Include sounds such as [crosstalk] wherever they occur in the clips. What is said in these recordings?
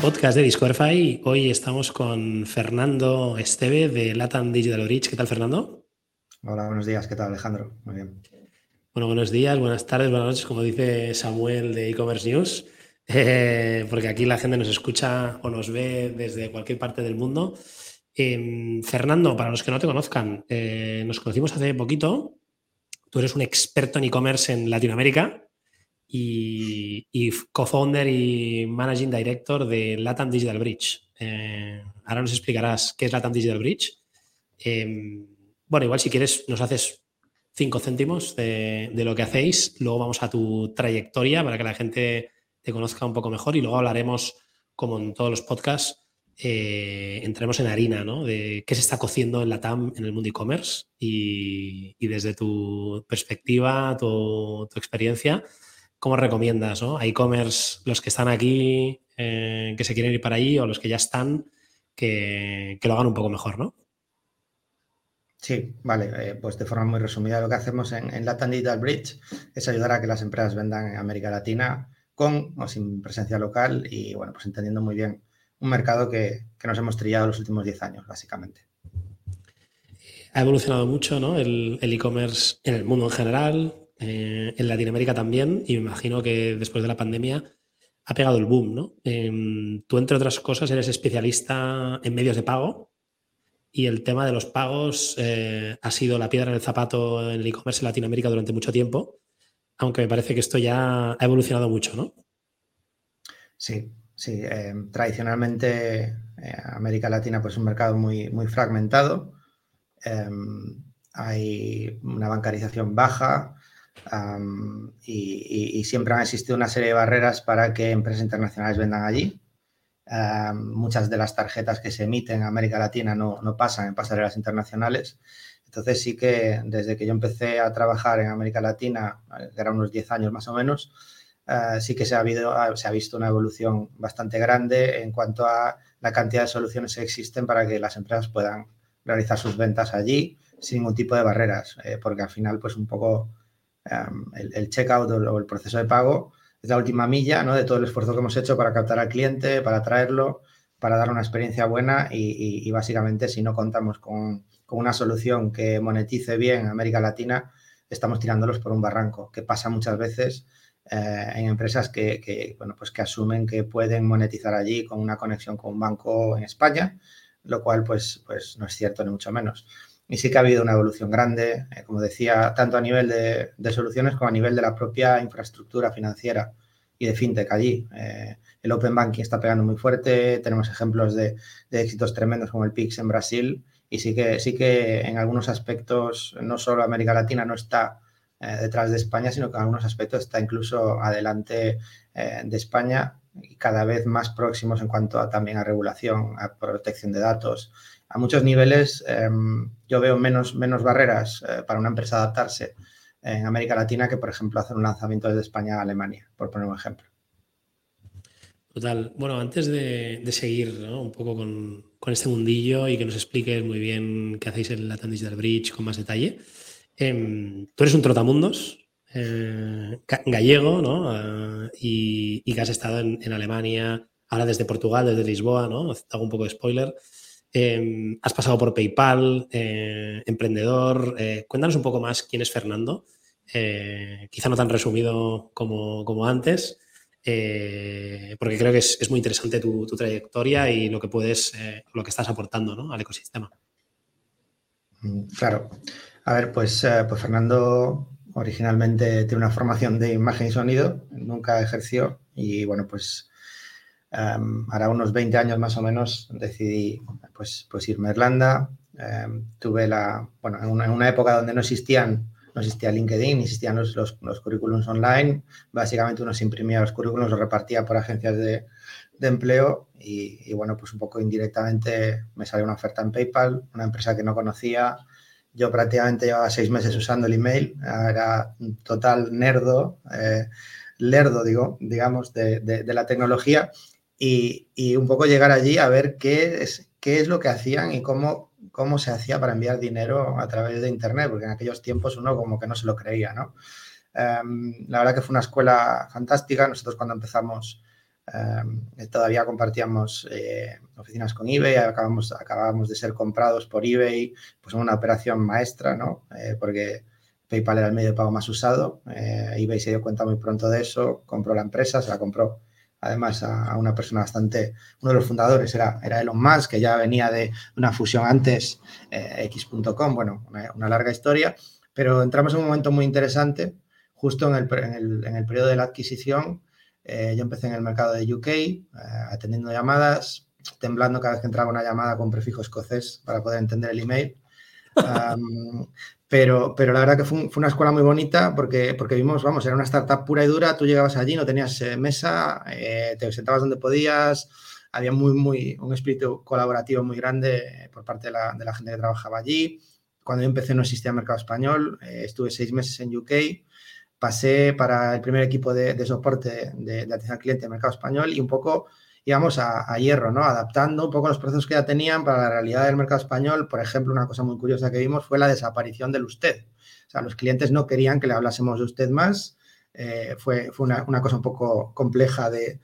podcast de Discordify. Hoy estamos con Fernando Esteve de Latam Digital Bridge. ¿Qué tal, Fernando? Hola, buenos días. ¿Qué tal, Alejandro? Muy bien. Bueno, buenos días, buenas tardes, buenas noches, como dice Samuel de e-commerce news, [laughs] eh, porque aquí la gente nos escucha o nos ve desde cualquier parte del mundo. Em, Fernando, para los que no te conozcan, eh, nos conocimos hace poquito. Tú eres un experto en e-commerce en Latinoamérica y, co-founder y managing director de Latam Digital Bridge. Eh, ahora nos explicarás qué es Latam Digital Bridge. Em, bueno, igual si quieres nos haces cinco céntimos de, lo que hacéis, luego vamos a tu trayectoria para que la gente te conozca un poco mejor y luego hablaremos, como en todos los podcasts, eh, entremos en harina, ¿no? De qué se está cociendo en la TAM, en el mundo e-commerce y, desde tu perspectiva, tu experiencia, ¿cómo recomiendas a e-commerce los que están aquí, eh, que se quieren ir para allí o los que ya están, que, lo hagan un poco mejor, ¿no? Sí, vale. Eh, pues de forma muy resumida, lo que hacemos en, en Latin Digital Bridge es ayudar a que las empresas vendan en América Latina con o sin presencia local y, bueno, pues entendiendo muy bien un mercado que, nos hemos trillado los últimos 10 años, básicamente. Ha evolucionado mucho ¿no? el e-commerce en el mundo en general, eh, en Latinoamérica también, y me imagino que después de la pandemia ha pegado el boom, ¿no? Em, tú, entre otras cosas, eres especialista en medios de pago y el tema de los pagos eh, ha sido la piedra en el zapato en el e-commerce en Latinoamérica durante mucho tiempo, aunque me parece que esto ya ha evolucionado mucho, ¿no? Sí, sí. Em, tradicionalmente eh, América Latina pues, es un mercado muy, muy fragmentado. Em, hay una bancarización baja, y, siempre han existido una serie de barreras para que empresas internacionales vendan allí. muchas de las tarjetas que se emiten en América Latina no, no, pasan en pasarelas internacionales. Entonces sí que desde que yo empecé a trabajar en América Latina, que eran unos 10 años más o menos, uh, sí que se ha, habido, se ha visto una evolución bastante grande en cuanto a la cantidad de soluciones que existen para que las empresas puedan realizar sus ventas allí sin ningún tipo de barreras, eh, porque al final pues un poco el, checkout o el proceso de pago es la última milla ¿no? de todo el esfuerzo que hemos hecho para captar al cliente, para traerlo, para dar una experiencia buena y, básicamente si no contamos con, una solución que monetice bien en América Latina, estamos tirándolos por un barranco, que pasa muchas veces eh, en empresas que, bueno, pues que asumen que pueden monetizar allí con una conexión con un banco en España, lo cual pues, pues no es cierto ni mucho menos. Y sí que ha habido una evolución grande, eh, como decía, tanto a nivel de, soluciones como a nivel de la propia infraestructura financiera y de fintech allí. Eh, el Open Banking está pegando muy fuerte, tenemos ejemplos de, éxitos tremendos como el PIX en Brasil y sí que, sí que en algunos aspectos no solo América Latina no está eh, detrás de España, sino que en algunos aspectos está incluso adelante de España y cada vez más próximos en cuanto a, también a regulación, a protección de datos, a muchos niveles em, yo veo menos, menos barreras eh, para una empresa adaptarse en América Latina que, por ejemplo, hacer un lanzamiento desde España a Alemania, por poner un ejemplo. Total. Bueno, antes de, seguir un poco con, este mundillo y que nos expliques muy bien qué hacéis en la Digital Bridge con más detalle, em, tú eres un trotamundos eh, gallego, ¿no? Ah, y, que has estado en, en, Alemania, ahora desde Portugal, desde Lisboa, ¿no? Hago un poco de spoiler. Em, has pasado por PayPal, eh, emprendedor. Eh, cuéntanos un poco más quién es Fernando. Eh, quizá no tan resumido como, antes, porque creo que es, muy interesante tu, trayectoria y lo que puedes, lo que estás aportando al ecosistema. Mm, claro. A ver, pues, pues Fernando originalmente tiene una formación de imagen y sonido, nunca ejerció y bueno, pues Um, hará unos 20 años más o menos decidí pues, pues irme a Irlanda. Em, tuve la, bueno, en una, época donde no existían, no existía LinkedIn, existían los, los, currículums online. Básicamente uno se imprimía los currículums, los repartía por agencias de, de empleo y, y, bueno, pues un poco indirectamente me salió una oferta en PayPal, una empresa que no conocía. Yo prácticamente llevaba seis meses usando el email, era total nerdo, eh, lerdo, digo, digamos, de, de, de la tecnología y, un poco llegar allí a ver qué es, qué es lo que hacían y cómo, cómo se hacía para enviar dinero a través de Internet, porque en aquellos tiempos uno como que no se lo creía, ¿no? Em, la verdad que fue una escuela fantástica. Nosotros cuando empezamos eh, todavía compartíamos oficinas con eBay, acabamos, acabamos de ser comprados por eBay, pues una operación maestra, ¿no? porque PayPal era el medio de pago más usado, eBay se dio cuenta muy pronto de eso, compró la empresa, se la compró además a, una persona bastante, uno de los fundadores era, era Elon Musk, que ya venía de una fusión antes, eh, X.com, bueno, una, larga historia, pero entramos en un momento muy interesante, justo en el, en el, en el periodo de la adquisición, eh, yo empecé en el mercado de UK, eh, atendiendo llamadas, temblando cada vez que entraba una llamada con prefijo escocés para poder entender el email. Pero, pero la verdad que fue, una escuela muy bonita porque, porque vimos, vamos, era una startup pura y dura, tú llegabas allí, no tenías eh, mesa, eh, te sentabas donde podías, había muy, muy, un espíritu colaborativo muy grande por parte de la, de la gente que trabajaba allí. Cuando yo empecé no existía mercado español, eh, estuve seis meses en UK, pasé para el primer equipo de, de soporte de, de atención al cliente de mercado español y un poco íbamos a, hierro, ¿no? Adaptando un poco los procesos que ya tenían para la realidad del mercado español. Por ejemplo, una cosa muy curiosa que vimos fue la desaparición del usted. O sea, los clientes no querían que le hablásemos de usted más. Eh, fue, fue una, cosa un poco compleja de,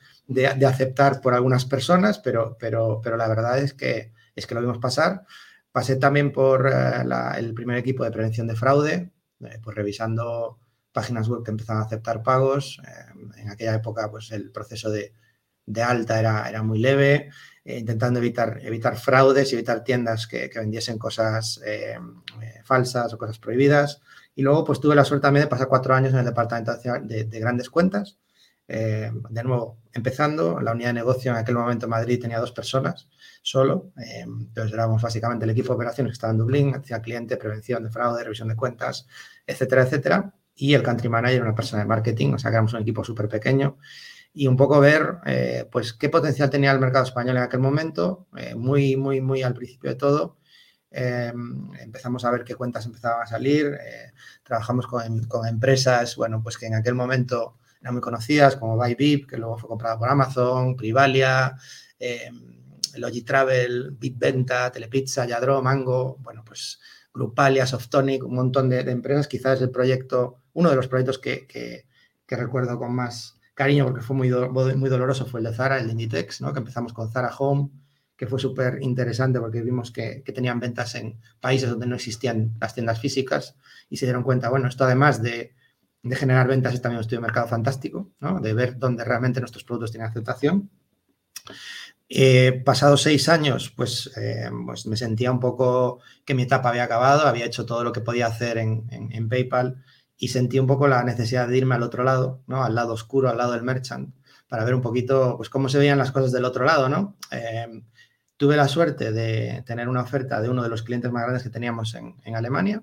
aceptar por algunas personas, pero, pero, pero la verdad es que, es que lo vimos pasar. Pasé también por eh, el primer equipo de prevención de fraude, eh, pues revisando páginas web que empezaban a aceptar pagos. en aquella época, pues el proceso de, de alta era, era muy leve, eh, intentando evitar, evitar fraudes y evitar tiendas que, vendiesen cosas eh, eh, falsas o cosas prohibidas. Y luego pues tuve la suerte también de pasar cuatro años en el departamento de, de grandes cuentas. de nuevo, empezando, la unidad de negocio en aquel momento en Madrid tenía dos personas solo. entonces éramos básicamente el equipo de operaciones que estaba en Dublín, hacía cliente, prevención de fraude, revisión de cuentas, etcétera, etcétera. Y el country manager, una persona de marketing, o sea que éramos un equipo súper pequeño y un poco ver eh, pues qué potencial tenía el mercado español en aquel momento, eh, muy, muy, muy al principio de todo. Em, empezamos a ver qué cuentas empezaban a salir, eh, trabajamos con, con, empresas, bueno, pues que en aquel momento eran muy conocidas, como Bybip, que luego fue comprada por Amazon, Privalia, em, Logitravel, Bitventa, Telepizza, Yadro, Mango, bueno, pues Grupalia, Softonic, un montón de, empresas. Quizás el proyecto, uno de los proyectos que, que recuerdo con más, cariño porque fue muy, muy doloroso fue el de Zara, el de Inditex, ¿no? que empezamos con Zara Home, que fue súper interesante porque vimos que, tenían ventas en países donde no existían las tiendas físicas y se dieron cuenta, bueno, esto además de, generar ventas es también un estudio de mercado fantástico, ¿no? de ver dónde realmente nuestros productos tienen aceptación. Eh, pasados seis años, pues, eh, pues, me sentía un poco que mi etapa había acabado, había hecho todo lo que podía hacer en, en PayPal y sentí un poco la necesidad de irme al otro lado, ¿no? Al lado oscuro, al lado del merchant, para ver un poquito, pues, cómo se veían las cosas del otro lado, ¿no? Em, tuve la suerte de tener una oferta de uno de los clientes más grandes que teníamos en, Alemania,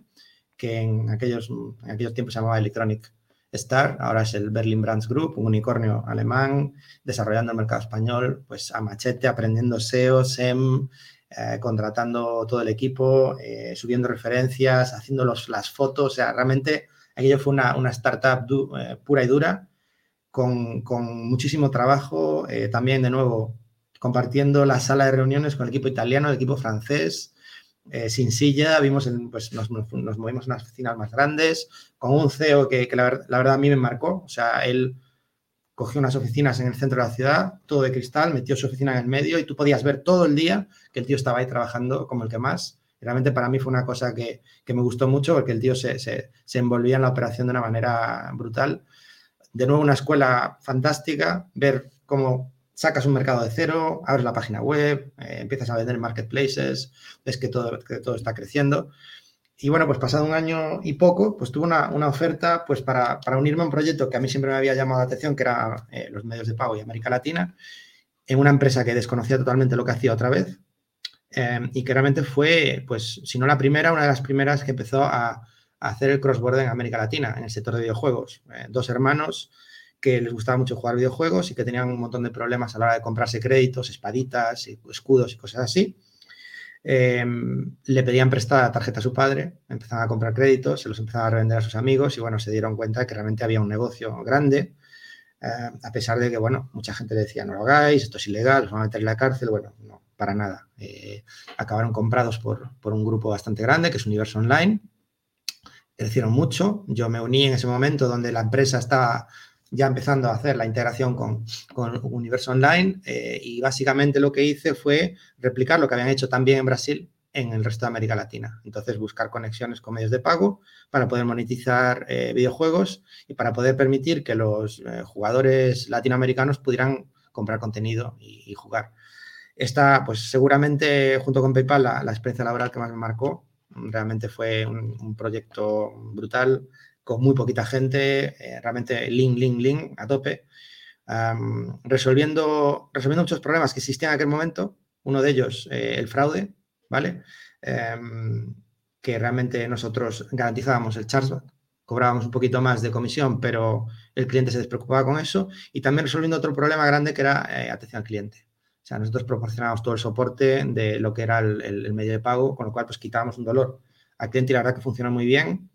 que en aquellos, en aquellos tiempos se llamaba Electronic Star, ahora es el Berlin Brands Group, un unicornio alemán, desarrollando el mercado español, pues a machete, aprendiendo SEO, SEM, eh, contratando todo el equipo, eh, subiendo referencias, haciendo los, las fotos, o sea, realmente Aquello fue una, startup eh, pura y dura, con, muchísimo trabajo, eh, también de nuevo compartiendo la sala de reuniones con el equipo italiano, el equipo francés, eh, sin silla, vimos pues nos, movimos en unas oficinas más grandes, con un CEO que, la, verdad a mí me marcó, o sea, él cogió unas oficinas en el centro de la ciudad, todo de cristal, metió su oficina en el medio y tú podías ver todo el día que el tío estaba ahí trabajando como el que más realmente para mí fue una cosa que, me gustó mucho porque el tío se, envolvía en la operación de una manera brutal. De nuevo, una escuela fantástica, ver cómo sacas un mercado de cero, abres la página web, eh, empiezas a vender en marketplaces, ves que todo, todo está creciendo. Y bueno, pues pasado un año y poco, pues tuve una, oferta pues para, unirme a un proyecto que a mí siempre me había llamado la atención, que era eh, los medios de pago y América Latina, en una empresa que desconocía totalmente lo que hacía otra vez, Em, y que realmente fue, pues, si no la primera, una de las primeras que empezó a, hacer el cross-border en América Latina, en el sector de videojuegos. Eh, dos hermanos que les gustaba mucho jugar videojuegos y que tenían un montón de problemas a la hora de comprarse créditos, espaditas, escudos y cosas así. Em, le pedían prestada tarjeta a su padre, empezaban a comprar créditos, se los empezaban a revender a sus amigos y bueno, se dieron cuenta que realmente había un negocio grande, eh, a pesar de que, bueno, mucha gente le decía, no lo hagáis, esto es ilegal, os van a meter en la cárcel, bueno, no, para nada. Eh, acabaron comprados por, un grupo bastante grande, que es Universo Online. Crecieron mucho. Yo me uní en ese momento donde la empresa estaba ya empezando a hacer la integración con, con Universo Online eh, y básicamente lo que hice fue replicar lo que habían hecho también en Brasil en el resto de América Latina. Entonces, buscar conexiones con medios de pago para poder monetizar eh, videojuegos y para poder permitir que los jugadores latinoamericanos pudieran comprar contenido y, jugar. Esta, pues seguramente junto con PayPal, la, experiencia laboral que más me marcó, realmente fue un, proyecto brutal, con muy poquita gente, eh, realmente link, link, link a tope, resolviendo, resolviendo muchos problemas que existían en aquel momento. Uno de ellos, el fraude, ¿vale? Em, que realmente nosotros garantizábamos el chargeback, cobrábamos un poquito más de comisión, pero el cliente se despreocupaba con eso y también resolviendo otro problema grande que era eh, atención al cliente. O sea, nosotros proporcionábamos todo el soporte de lo que era el, medio de pago, con lo cual pues quitábamos un dolor. Al cliente y la verdad que funcionó muy bien.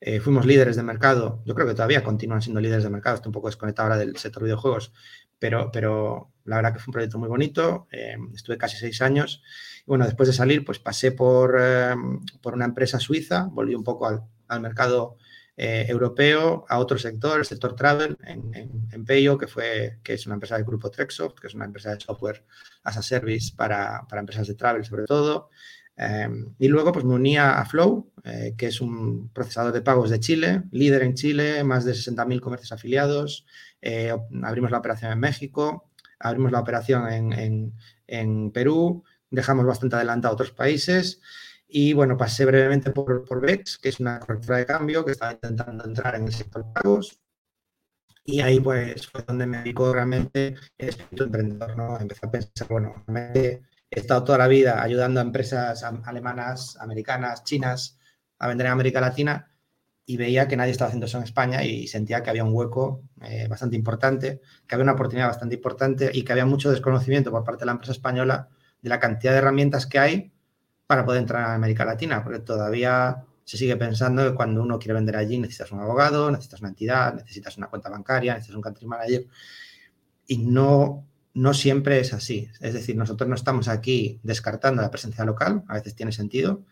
Eh, fuimos líderes de mercado, yo creo que todavía continúan siendo líderes de mercado, estoy un poco desconectado ahora del sector de videojuegos, pero, pero la verdad que fue un proyecto muy bonito, eh, estuve casi seis años. Bueno, después de salir, pues pasé por, em, por una empresa suiza, volví un poco al, al mercado eh, europeo, a otro sector, el sector travel, en, en, Peyo, que, fue, que es una empresa del grupo Trexoft, que es una empresa de software as a service para, para empresas de travel sobre todo. Em, y luego pues me unía a Flow, eh, que es un procesador de pagos de Chile, líder en Chile, más de 60.000 comercios afiliados. Eh, abrimos la operación en México, abrimos la operación en, en, Perú, dejamos bastante adelante a otros países. Y bueno, pasé brevemente por, por VEX, que es una correctora de cambio que estaba intentando entrar en el sector pagos. Y ahí pues fue donde me dedicó realmente el espíritu emprendedor, ¿no? Empecé a pensar, bueno, realmente he estado toda la vida ayudando a empresas alemanas, americanas, chinas a vender en América Latina y veía que nadie estaba haciendo eso en España y sentía que había un hueco eh, bastante importante, que había una oportunidad bastante importante y que había mucho desconocimiento por parte de la empresa española de la cantidad de herramientas que hay para poder entrar a América Latina, porque todavía se sigue pensando que cuando uno quiere vender allí necesitas un abogado, necesitas una entidad, necesitas una cuenta bancaria, necesitas un country manager, y no, no siempre es así. Es decir, nosotros no estamos aquí descartando la presencia local, a veces tiene sentido,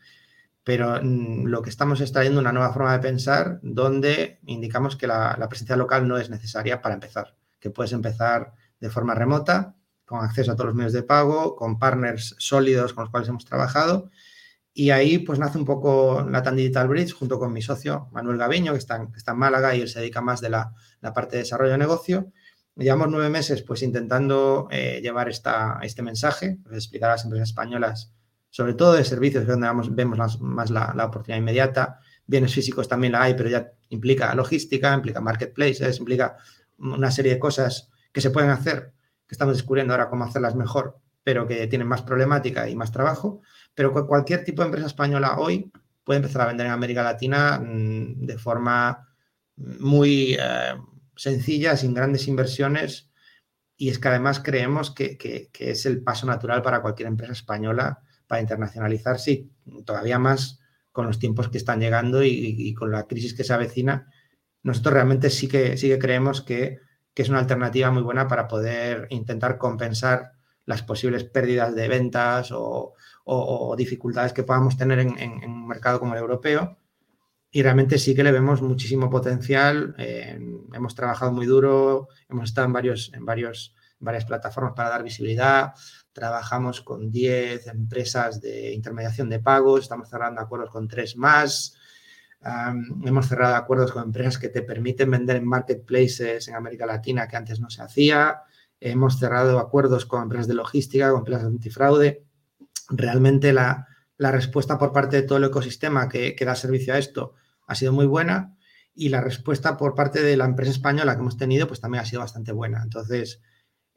pero mm, lo que estamos es trayendo una nueva forma de pensar donde indicamos que la, la presencia local no es necesaria para empezar, que puedes empezar de forma remota con acceso a todos los medios de pago, con partners sólidos con los cuales hemos trabajado. Y ahí pues nace un poco Latam Digital Bridge junto con mi socio Manuel Gaviño, que está, en Málaga y él se dedica más de la, parte de desarrollo de negocio. Llevamos nueve meses pues intentando eh, llevar esta, este mensaje, pues, explicar a las empresas españolas, sobre todo de servicios, que es donde vamos, vemos más la, la, oportunidad inmediata. Bienes físicos también la hay, pero ya implica logística, implica marketplaces, implica una serie de cosas que se pueden hacer que estamos descubriendo ahora cómo hacerlas mejor, pero que tienen más problemática y más trabajo. Pero cualquier tipo de empresa española hoy puede empezar a vender en América Latina mm, de forma muy eh, sencilla, sin grandes inversiones. Y es que además creemos que, es el paso natural para cualquier empresa española para internacionalizarse todavía más con los tiempos que están llegando y, y, con la crisis que se avecina. Nosotros realmente sí que, sí que creemos que que es una alternativa muy buena para poder intentar compensar las posibles pérdidas de ventas o, dificultades que podamos tener en, un mercado como el europeo. Y realmente sí que le vemos muchísimo potencial. hemos trabajado muy duro, hemos estado en, varios, en varios, varias plataformas para dar visibilidad. Trabajamos con 10 empresas de intermediación de pagos, estamos cerrando acuerdos con tres más hemos cerrado acuerdos con empresas que te permiten vender en marketplaces en América Latina que antes no se hacía. Hemos cerrado acuerdos con empresas de logística, con empresas de antifraude. Realmente la, respuesta por parte de todo el ecosistema que, que, da servicio a esto ha sido muy buena y la respuesta por parte de la empresa española que hemos tenido pues también ha sido bastante buena. Entonces,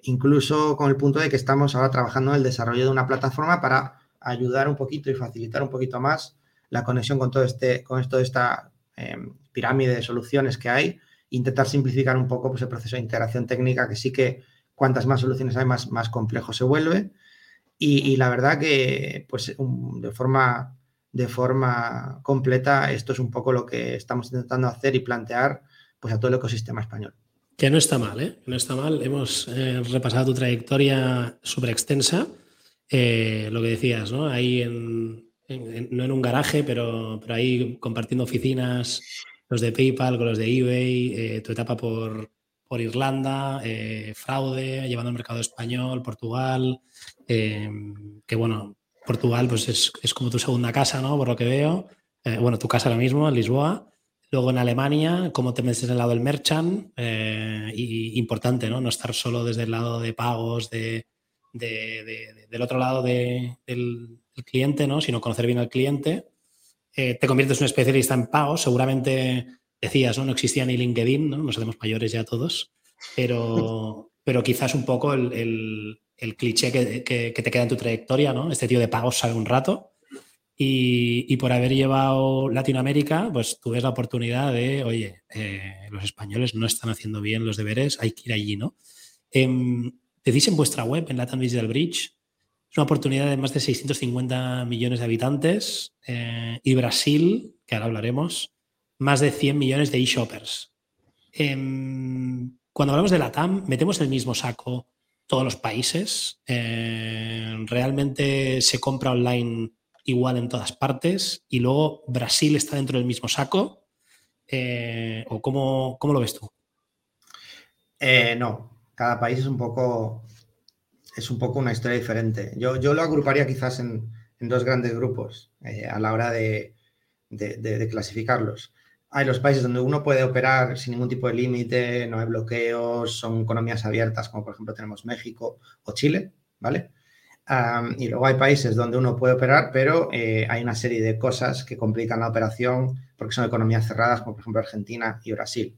incluso con el punto de que estamos ahora trabajando en el desarrollo de una plataforma para ayudar un poquito y facilitar un poquito más la conexión con todo este, con toda esta em, pirámide de soluciones que hay, intentar simplificar un poco pues, el proceso de integración técnica, que sí que cuantas más soluciones hay, más, más complejo se vuelve. Y, la verdad que, pues, de forma de forma completa, esto es un poco lo que estamos intentando hacer y plantear pues, a todo el ecosistema español. Que no está mal, ¿eh? No está mal. Hemos eh, repasado tu trayectoria súper extensa. Eh, lo que decías, ¿no? Ahí en, no en un garaje, pero, pero ahí compartiendo oficinas, los de PayPal con los de eBay, eh, tu etapa por, por Irlanda, eh, fraude, llevando al mercado español, Portugal, em, que bueno, Portugal pues es, es, como tu segunda casa, ¿no? Por lo que veo. Eh, bueno, tu casa ahora mismo, en Lisboa. Luego en Alemania, cómo te metes en el lado del merchant, y, importante, ¿no? No estar solo desde el lado de pagos, de, de, del otro lado del, cliente, ¿no? Sino conocer bien al cliente. te conviertes en un especialista en pagos, seguramente decías, ¿no? No existía ni LinkedIn, ¿no? Nos hacemos mayores ya todos, pero, [laughs] pero quizás un poco el, el, cliché que, que, te queda en tu trayectoria, ¿no? Este tío de pagos sabe un rato. Y, y, por haber llevado Latinoamérica, pues tú ves la oportunidad de, oye, eh, los españoles no están haciendo bien los deberes, hay que ir allí, ¿no? Eh, decís en vuestra web, en Latin Digital Bridge, es una oportunidad de más de 650 millones de habitantes eh, y Brasil, que ahora hablaremos, más de 100 millones de e-shoppers. Eh, cuando hablamos de la TAM, metemos el mismo saco todos los países. Eh, realmente se compra online igual en todas partes y luego Brasil está dentro del mismo saco. Eh, ¿O cómo, cómo, lo ves tú? No, cada país es un poco es un poco una historia diferente. Yo, yo lo agruparía quizás en, dos grandes grupos eh, a la hora de, de, clasificarlos hay los países donde uno puede operar sin ningún tipo de límite, no hay bloqueos, son economías abiertas, como por ejemplo tenemos México o Chile, ¿vale? Y luego hay países donde uno puede operar, pero eh, hay una serie de cosas que complican la operación porque son economías cerradas, como por ejemplo Argentina y Brasil.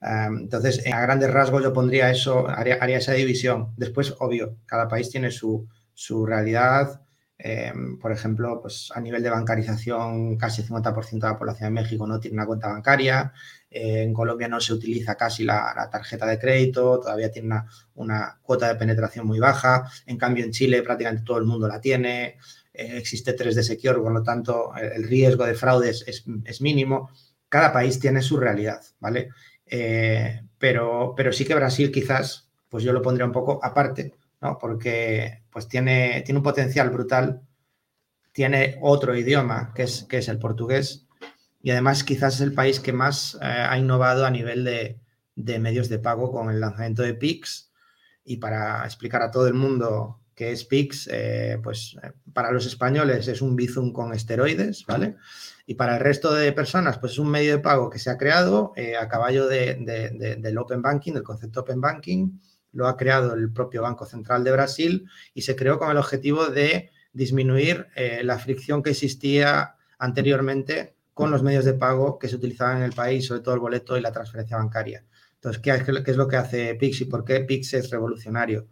Entonces, a grandes rasgos yo pondría eso, haría, esa división. Después, obvio, cada país tiene su, su realidad, eh, por ejemplo, pues a nivel de bancarización, casi el 50% de la población de México no tiene una cuenta bancaria. Eh, en Colombia no se utiliza casi la, tarjeta de crédito, todavía tiene una, una, cuota de penetración muy baja. En cambio, en Chile prácticamente todo el mundo la tiene. Eh, existe 3D Secure, por lo tanto, el, riesgo de fraude es, mínimo. Cada país tiene su realidad, ¿vale? Eh, pero, pero sí que Brasil quizás, pues yo lo pondría un poco aparte, ¿no? porque pues tiene, tiene un potencial brutal, tiene otro idioma que es, que es el portugués y además quizás es el país que más eh, ha innovado a nivel de, de, medios de pago con el lanzamiento de Pix y para explicar a todo el mundo qué es Pix, eh, pues para los españoles es un Bizum con esteroides, ¿vale? Y para el resto de personas, pues es un medio de pago que se ha creado eh, a caballo de, de, del Open Banking, del concepto Open Banking, lo ha creado el propio Banco Central de Brasil y se creó con el objetivo de disminuir eh, la fricción que existía anteriormente con los medios de pago que se utilizaban en el país, sobre todo el boleto y la transferencia bancaria. Entonces, ¿qué, qué es lo que hace Pix y por qué Pix es revolucionario?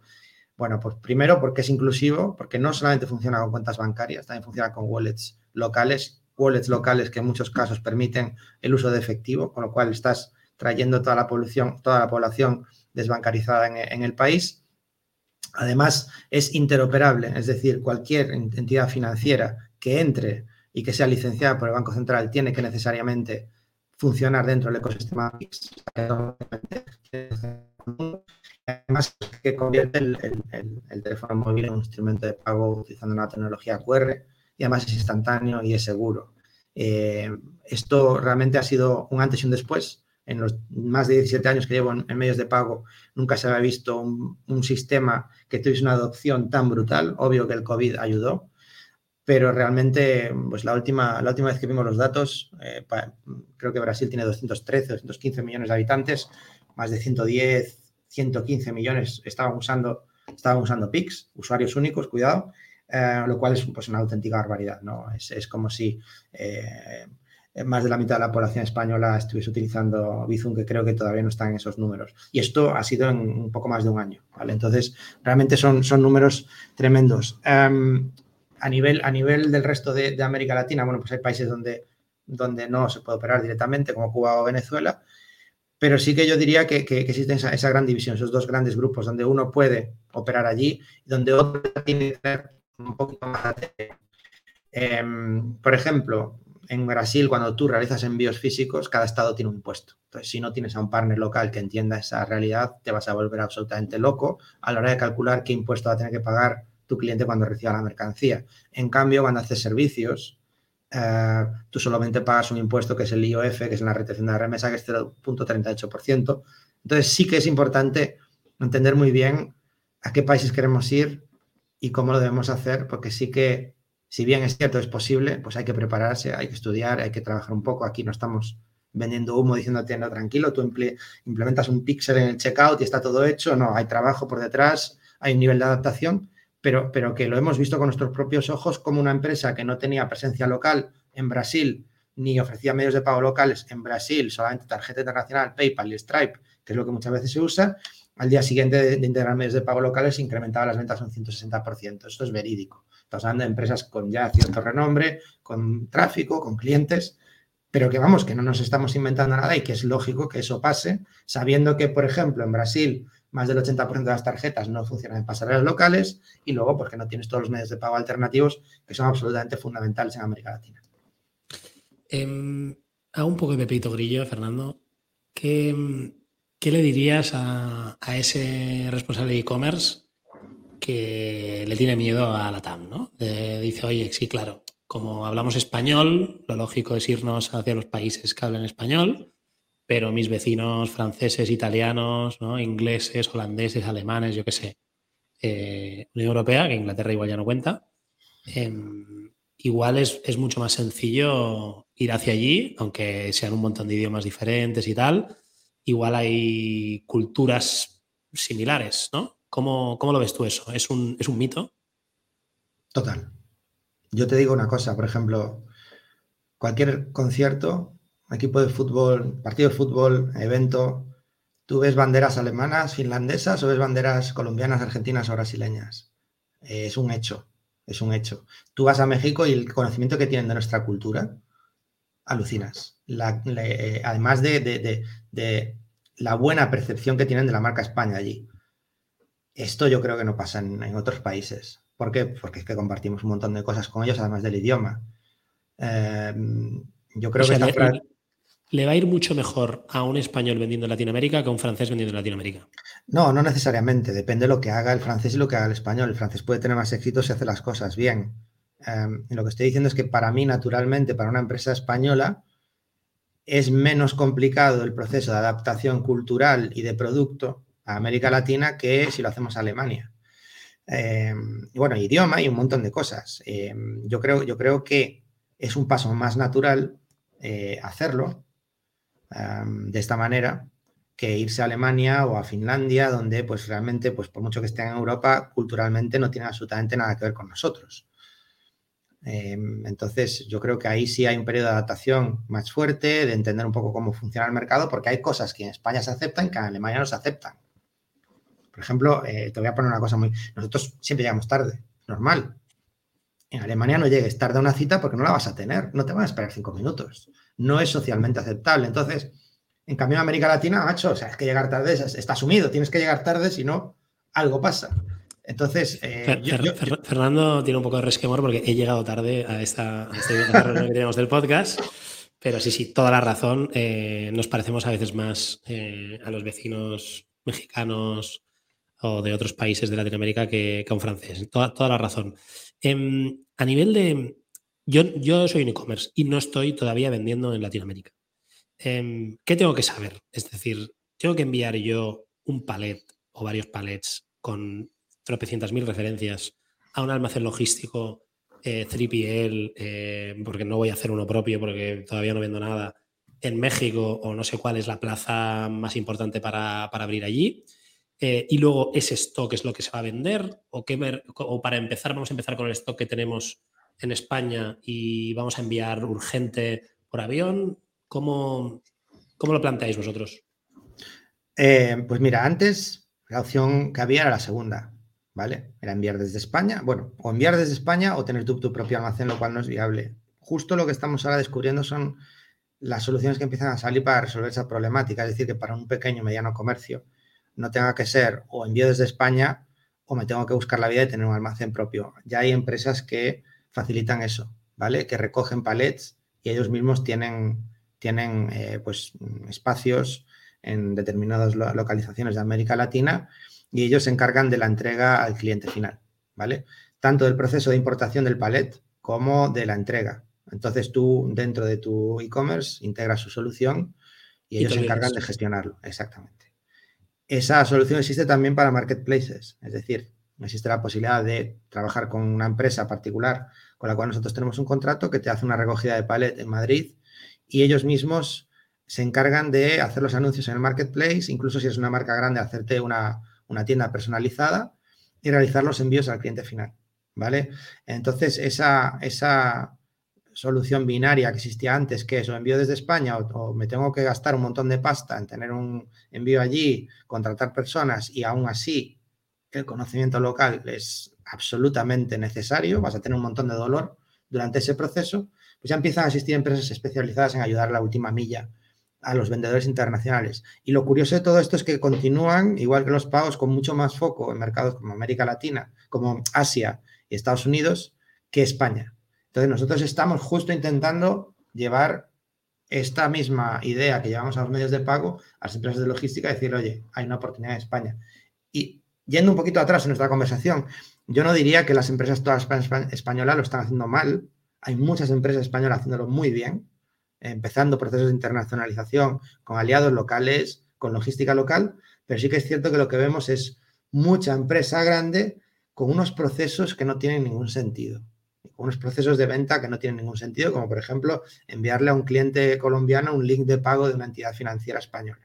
Bueno, pues primero porque es inclusivo, porque no solamente funciona con cuentas bancarias, también funciona con wallets locales, wallets locales que en muchos casos permiten el uso de efectivo, con lo cual estás trayendo toda la población, toda la población desbancarizada en, en, el país. Además, es interoperable, es decir, cualquier entidad financiera que entre y que sea licenciada por el Banco Central tiene que necesariamente funcionar dentro del ecosistema Además, que convierte el, el, el, teléfono móvil en un instrumento de pago utilizando una tecnología QR y además es instantáneo y es seguro. Eh, esto realmente ha sido un antes y un después en los más de 17 años que llevo en, en medios de pago, nunca se había visto un, un, sistema que tuviese una adopción tan brutal. Obvio que el COVID ayudó, pero realmente, pues la última, la última vez que vimos los datos, eh, pa, creo que Brasil tiene 213, 215 millones de habitantes, más de 110, 115 millones estaban usando, estaban usando PIX, usuarios únicos, cuidado, eh, lo cual es pues, una auténtica barbaridad, ¿no? Es, es como si... Eh, más de la mitad de la población española estuviese utilizando Bizum, que creo que todavía no están esos números. Y esto ha sido en un poco más de un año, ¿vale? Entonces, realmente son, son números tremendos. Um, a, nivel, a nivel del resto de, de, América Latina, bueno, pues hay países donde, donde no se puede operar directamente, como Cuba o Venezuela, pero sí que yo diría que, que, existe esa, gran división, esos dos grandes grupos, donde uno puede operar allí y donde otro tiene que tener un poquito más de... Eh, por ejemplo, en Brasil, cuando tú realizas envíos físicos, cada estado tiene un impuesto. Entonces, si no tienes a un partner local que entienda esa realidad, te vas a volver absolutamente loco a la hora de calcular qué impuesto va a tener que pagar tu cliente cuando reciba la mercancía. En cambio, cuando haces servicios, eh, tú solamente pagas un impuesto que es el IOF, que es la retención de la remesa, que es 0.38%. Entonces sí que es importante entender muy bien a qué países queremos ir y cómo lo debemos hacer, porque sí que, si bien es cierto, es posible, pues hay que prepararse, hay que estudiar, hay que trabajar un poco. Aquí no estamos vendiendo humo diciéndote, no, tranquilo, tú implementas un pixel en el checkout y está todo hecho. No, hay trabajo por detrás, hay un nivel de adaptación pero, pero que lo hemos visto con nuestros propios ojos como una empresa que no tenía presencia local en Brasil ni ofrecía medios de pago locales en Brasil, solamente tarjeta internacional, PayPal y Stripe, que es lo que muchas veces se usa, al día siguiente de, integrar medios de pago locales incrementaba las ventas un 160%. Esto es verídico. Estamos hablando de empresas con ya cierto renombre, con tráfico, con clientes, pero que vamos, que no nos estamos inventando nada y que es lógico que eso pase, sabiendo que, por ejemplo, en Brasil más del 80% de las tarjetas no funcionan en pasarelas locales y luego porque no tienes todos los medios de pago alternativos que son absolutamente fundamentales en América Latina. Eh, hago un poco de pepito grillo, Fernando. ¿Qué, qué le dirías a, ese responsable de e-commerce que le tiene miedo a la TAM? ¿no? dice, oye, sí, claro, como hablamos español, lo lógico es irnos hacia los países que hablan español pero mis vecinos franceses, italianos, ¿no? ingleses, holandeses, alemanes, yo qué sé, eh, Unión Europea, que Inglaterra igual ya no cuenta, em, igual es, es, mucho más sencillo ir hacia allí, aunque sean un montón de idiomas diferentes y tal, igual hay culturas similares, ¿no? ¿Cómo, cómo lo ves tú eso? ¿Es un, ¿Es un mito? Total. Yo te digo una cosa, por ejemplo, cualquier concierto equipo de fútbol, partido de fútbol, evento, ¿tú ves banderas alemanas, finlandesas o ves banderas colombianas, argentinas o brasileñas? es un hecho, es un hecho. Tú vas a México y el conocimiento que tienen de nuestra cultura, alucinas. además de, la buena percepción que tienen de la marca España allí. Esto yo creo que no pasa en, otros países. ¿Por qué? Porque es que compartimos un montón de cosas con ellos, además del idioma. Em, yo creo que esta ¿Le va a ir mucho mejor a un español vendiendo en Latinoamérica que a un francés vendiendo en Latinoamérica? No, no necesariamente. Depende de lo que haga el francés y lo que haga el español. El francés puede tener más éxito si hace las cosas bien. Em, lo que estoy diciendo es que para mí, naturalmente, para una empresa española, es menos complicado el proceso de adaptación cultural y de producto a América Latina que si lo hacemos a Alemania. Em, bueno, idioma y un montón de cosas. Em, yo, creo, yo creo que es un paso más natural eh, hacerlo de esta manera que irse a Alemania o a Finlandia, donde pues realmente, pues por mucho que estén en Europa, culturalmente no tienen absolutamente nada que ver con nosotros. Em, entonces, yo creo que ahí sí hay un periodo de adaptación más fuerte, de entender un poco cómo funciona el mercado, porque hay cosas que en España se aceptan que en Alemania no se aceptan. Por ejemplo, eh, te voy a poner una cosa muy... Nosotros siempre llegamos tarde, normal. En Alemania no llegues tarde a una cita porque no la vas a tener, no te van a esperar cinco minutos no es socialmente aceptable. Entonces, en cambio en América Latina, macho, o sea, es que llegar tarde está asumido, tienes que llegar tarde, si no, algo pasa. Entonces, eh, Fernando tiene un poco de resquemor porque he llegado tarde a esta, este reunión [laughs] que tenemos del podcast. Pero sí, sí, toda la razón. Eh, nos parecemos a veces más eh, a los vecinos mexicanos o de otros países de Latinoamérica que, a un francés. Toda, toda la razón. Em, a nivel de, yo, soy un e-commerce y no estoy todavía vendiendo en Latinoamérica. Em, ¿Qué tengo que saber? Es decir, tengo que enviar yo un palet o varios palets con tropecientas mil referencias a un almacén logístico 3PL, eh, eh, porque no voy a hacer uno propio porque todavía no vendo nada, en México o no sé cuál es la plaza más importante para, abrir allí. Eh, y luego ese stock es lo que se va a vender o para empezar vamos a empezar con el stock que tenemos en España y vamos a enviar urgente por avión? ¿Cómo, cómo lo planteáis vosotros? Eh, pues mira, antes la opción que había era la segunda, ¿vale? Era enviar desde España, bueno, o enviar desde España o tener tu, tu propio almacén, lo cual no es viable. Justo lo que estamos ahora descubriendo son las soluciones que empiezan a salir para resolver esa problemática, es decir, que para un pequeño mediano comercio no tenga que ser o envío desde España o me tengo que buscar la vida de tener un almacén propio. Ya hay empresas que facilitan eso, ¿vale? Que recogen palets y ellos mismos tienen, tienen eh, pues, espacios en determinadas localizaciones de América Latina y ellos se encargan de la entrega al cliente final, ¿vale? Tanto del proceso de importación del palet como de la entrega. Entonces tú dentro de tu e-commerce integras su solución y, ellos se encargan de gestionarlo. Exactamente. Esa solución existe también para marketplaces, es decir, existe la posibilidad de trabajar con una empresa particular con la cual nosotros tenemos un contrato que te hace una recogida de pallet en Madrid y ellos mismos se encargan de hacer los anuncios en el marketplace, incluso si es una marca grande, hacerte una, tienda personalizada y realizar los envíos al cliente final, ¿vale? Entonces, esa, esa solución binaria que existía antes, que es o envío desde España o, me tengo que gastar un montón de pasta en tener un envío allí, contratar personas y aún así el conocimiento local es absolutamente necesario, vas a tener un montón de dolor durante ese proceso, pues ya empiezan a existir empresas especializadas en ayudar a la última milla a los vendedores internacionales. Y lo curioso de todo esto es que continúan, igual que los pagos, con mucho más foco en mercados como América Latina, como Asia y Estados Unidos, que España. Entonces nosotros estamos justo intentando llevar esta misma idea que llevamos a los medios de pago a las empresas de logística y decir, oye, hay una oportunidad en España. Y yendo un poquito atrás en nuestra conversación, yo no diría que las empresas todas españolas lo están haciendo mal. Hay muchas empresas españolas haciéndolo muy bien, empezando procesos de internacionalización con aliados locales, con logística local, pero sí que es cierto que lo que vemos es mucha empresa grande con unos procesos que no tienen ningún sentido, unos procesos de venta que no tienen ningún sentido, como por ejemplo enviarle a un cliente colombiano un link de pago de una entidad financiera española.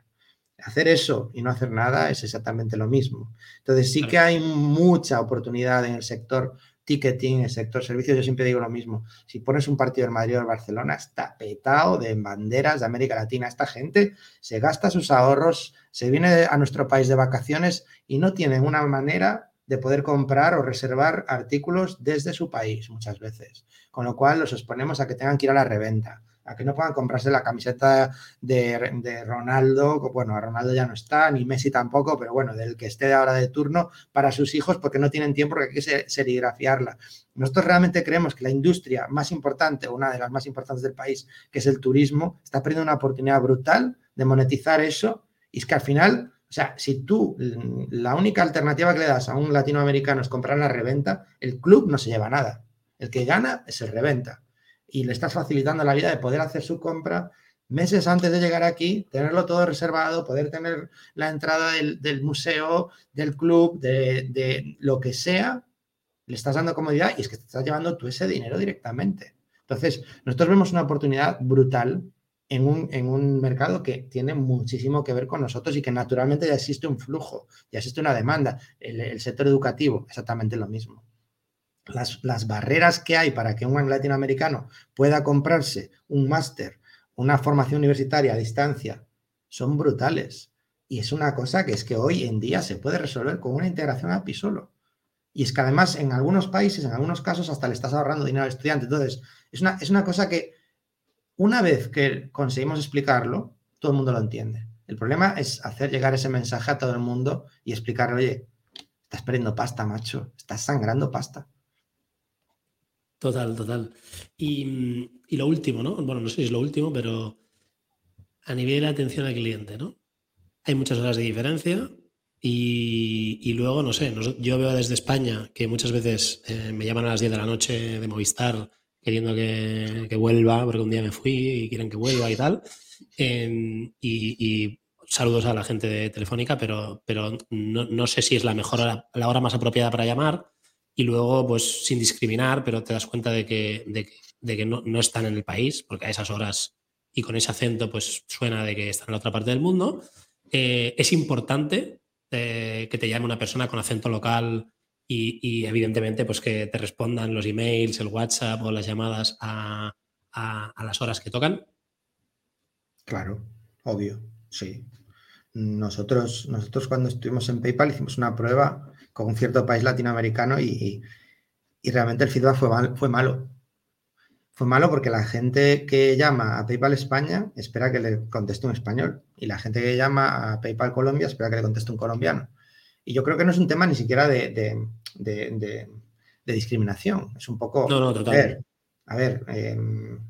Hacer eso y no hacer nada es exactamente lo mismo. Entonces sí que hay mucha oportunidad en el sector ticketing, en el sector servicios. Yo siempre digo lo mismo. Si pones un partido del Madrid o del Barcelona, está petado de banderas de América Latina. Esta gente se gasta sus ahorros, se viene a nuestro país de vacaciones y no tienen una manera de poder comprar o reservar artículos desde su país muchas veces. Con lo cual los exponemos a que tengan que ir a la reventa a que no puedan comprarse la camiseta de, Ronaldo, bueno, Ronaldo ya no está, ni Messi tampoco, pero bueno, del que esté de ahora de turno para sus hijos porque no tienen tiempo porque hay que serigrafiarla. Nosotros realmente creemos que la industria más importante, una de las más importantes del país, que es el turismo, está perdiendo una oportunidad brutal de monetizar eso y es que al final... O sea, si tú la única alternativa que le das a un latinoamericano es comprar la reventa, el club no se lleva nada. El que gana es el reventa y le estás facilitando la vida de poder hacer su compra meses antes de llegar aquí, tenerlo todo reservado, poder tener la entrada del, museo, del club, de, lo que sea, le estás dando comodidad y es que te estás llevando tú ese dinero directamente. Entonces, nosotros vemos una oportunidad brutal en un, en un, mercado que tiene muchísimo que ver con nosotros y que naturalmente ya existe un flujo, ya existe una demanda. el sector educativo, exactamente lo mismo las, barreras que hay para que un latinoamericano pueda comprarse un máster, una formación universitaria a distancia, son brutales. Y es una cosa que es que hoy en día se puede resolver con una integración API solo. Y es que además en algunos países, en algunos casos, hasta le estás ahorrando dinero al estudiante. Entonces, es una, es una cosa que una vez que conseguimos explicarlo, todo el mundo lo entiende. El problema es hacer llegar ese mensaje a todo el mundo y explicarle, oye, estás perdiendo pasta, macho, estás sangrando pasta. Total, total. Y, lo último, ¿no? Bueno, no sé si es lo último, pero a nivel de atención al cliente, ¿no? Hay muchas horas de diferencia y, luego, no sé, yo veo desde España que muchas veces eh, me llaman a las 10 de la noche de Movistar queriendo que, vuelva, porque un día me fui y quieren que vuelva y tal. Em, y, saludos a la gente de Telefónica, pero, pero no, sé si es la mejor la hora más apropiada para llamar y luego, pues sin discriminar, pero te das cuenta de que, de, que no, no, están en el país, porque a esas horas y con ese acento, pues suena de que están en la otra parte del mundo. Eh, es importante eh, que te llame una persona con acento local y, evidentemente, pues que te respondan los emails, el WhatsApp o las llamadas a, a las horas que tocan. Claro, obvio, sí. Nosotros, nosotros cuando estuvimos en PayPal hicimos una prueba con cierto país latinoamericano y, realmente el feedback fue, fue malo. Fue malo porque la gente que llama a PayPal España espera que le conteste un español y la gente que llama a PayPal Colombia espera que le conteste un colombiano. Y yo creo que no es un tema ni siquiera de, discriminación. Es un poco... No, no, total. A ver, em,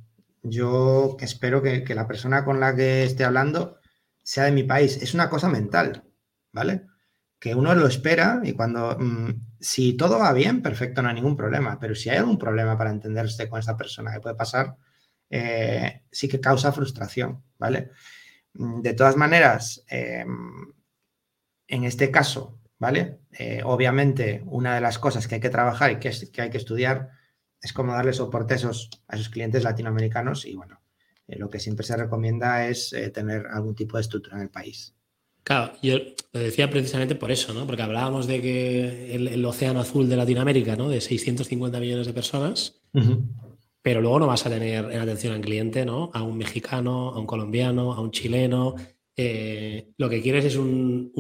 yo espero que, que, la persona con la que esté hablando sea de mi país. Es una cosa mental, ¿vale? Que uno lo espera y cuando, mm, si todo va bien, perfecto, no hay ningún problema, pero si hay algún problema para entenderse con esa persona que puede pasar, eh, sí que causa frustración, ¿vale? Mm, de todas maneras, em, en este caso, ¿vale? Eh, obviamente, una de las cosas que hay que trabajar y que, que hay que estudiar es cómo darle soporte a esos, a esos clientes latinoamericanos y, bueno, eh, lo que siempre se recomienda es tener algún tipo de estructura en el país. Claro, yo lo decía precisamente por eso, ¿no? Porque hablábamos de que el, océano azul de Latinoamérica, ¿no? De 650 millones de personas, pero luego no vas a tener en atención al cliente, ¿no? A un mexicano, a un colombiano, a un chileno. Eh, lo que quieres es un,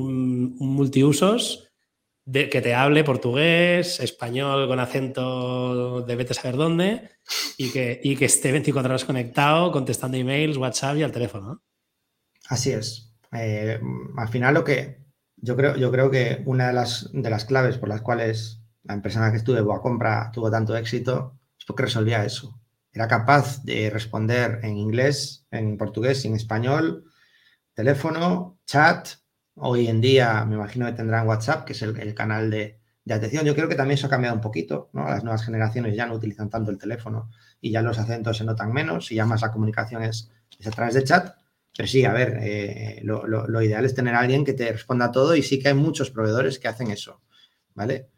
multiusos de, que te hable portugués, español con acento de vete a saber dónde y que, y que esté 24 horas conectado, contestando emails, WhatsApp y al teléfono. Así es. Eh, al final lo que yo creo, yo creo que una de las, de las claves por las cuales la empresa en la que estuve, compra tuvo tanto éxito es porque resolvía eso. Era capaz de responder en inglés, en portugués en español, teléfono, chat. Hoy en día me imagino que tendrán WhatsApp, que es el, canal de, atención. Yo creo que también eso ha cambiado un poquito. ¿no? Las nuevas generaciones ya no utilizan tanto el teléfono y ya los acentos se notan menos y ya más la comunicación es a través de chat. Pero sí, a ver, eh, lo, ideal es tener a alguien que te responda todo y sí que hay muchos proveedores que hacen eso, ¿vale?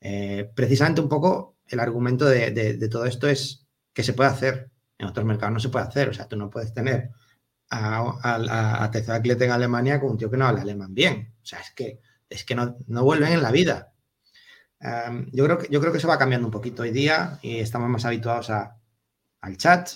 Eh, precisamente un poco el argumento de, todo esto es que se puede hacer, en otros mercados no se puede hacer, o sea, tú no puedes tener a, a, a, cliente en Alemania con un tío que no habla alemán bien, o sea, es que, es que no, vuelven en la vida. yo, creo que, yo creo que eso va cambiando un poquito hoy día y estamos más habituados al chat,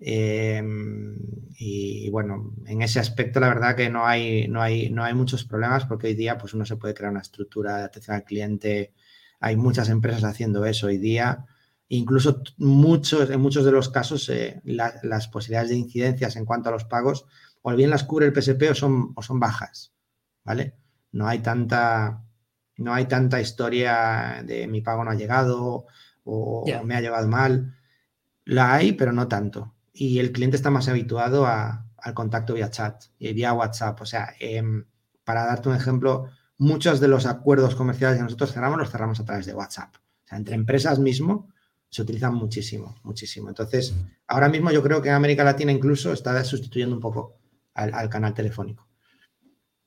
Em, y bueno, en ese aspecto la verdad que no hay, no, hay, no hay muchos problemas porque hoy día pues uno se puede crear una estructura de atención al cliente. Hay muchas empresas haciendo eso hoy día. Incluso muchos, en muchos de los casos eh, las posibilidades de incidencias en cuanto a los pagos o bien las cubre el PSP o son, o son bajas, ¿vale? No hay tanta, no hay tanta historia de mi pago no ha llegado o me ha llegado mal. La hay, pero no tanto y el cliente está más habituado al contacto vía chat y vía WhatsApp. O sea, em, para darte un ejemplo, muchos de los acuerdos comerciales que nosotros cerramos los cerramos a través de WhatsApp. O sea, entre empresas mismo se utilizan muchísimo, muchísimo. Entonces, ahora mismo yo creo que en América Latina incluso está sustituyendo un poco al, canal telefónico.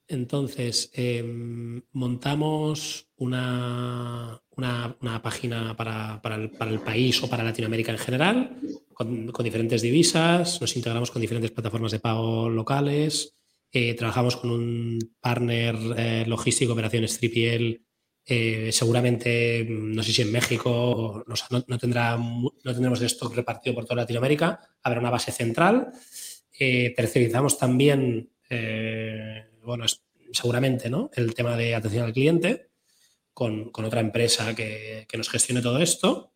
Entonces, em, montamos una, una, página para, para, el, país o para Latinoamérica en general con, diferentes divisas, nos integramos con diferentes plataformas de pago locales, eh, trabajamos con un partner eh, logístico, operaciones 3PL, eh, seguramente, no sé si en México, no, tendrá, no tendremos el stock repartido por toda Latinoamérica, habrá una base central. tercerizamos también, bueno, seguramente, ¿no? El tema de atención al cliente con, otra empresa que, que, nos gestione todo esto.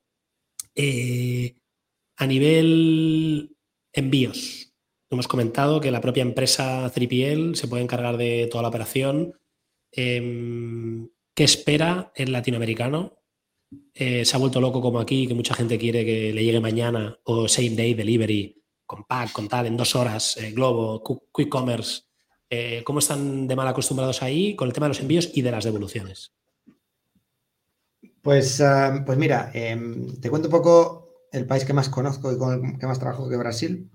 A nivel envíos, hemos comentado que la propia empresa 3PL se puede encargar de toda la operación. Em, ¿Qué espera el latinoamericano? Eh, se ha vuelto loco como aquí, que mucha gente quiere que le llegue mañana o same day delivery, con pack, con tal, en dos horas, eh, Globo, Quick Commerce. Eh, ¿Cómo están de mal acostumbrados ahí con el tema de los envíos y de las devoluciones? Pues, ah, pues mira, em, te cuento un poco el país que más conozco y con el que más trabajo que Brasil.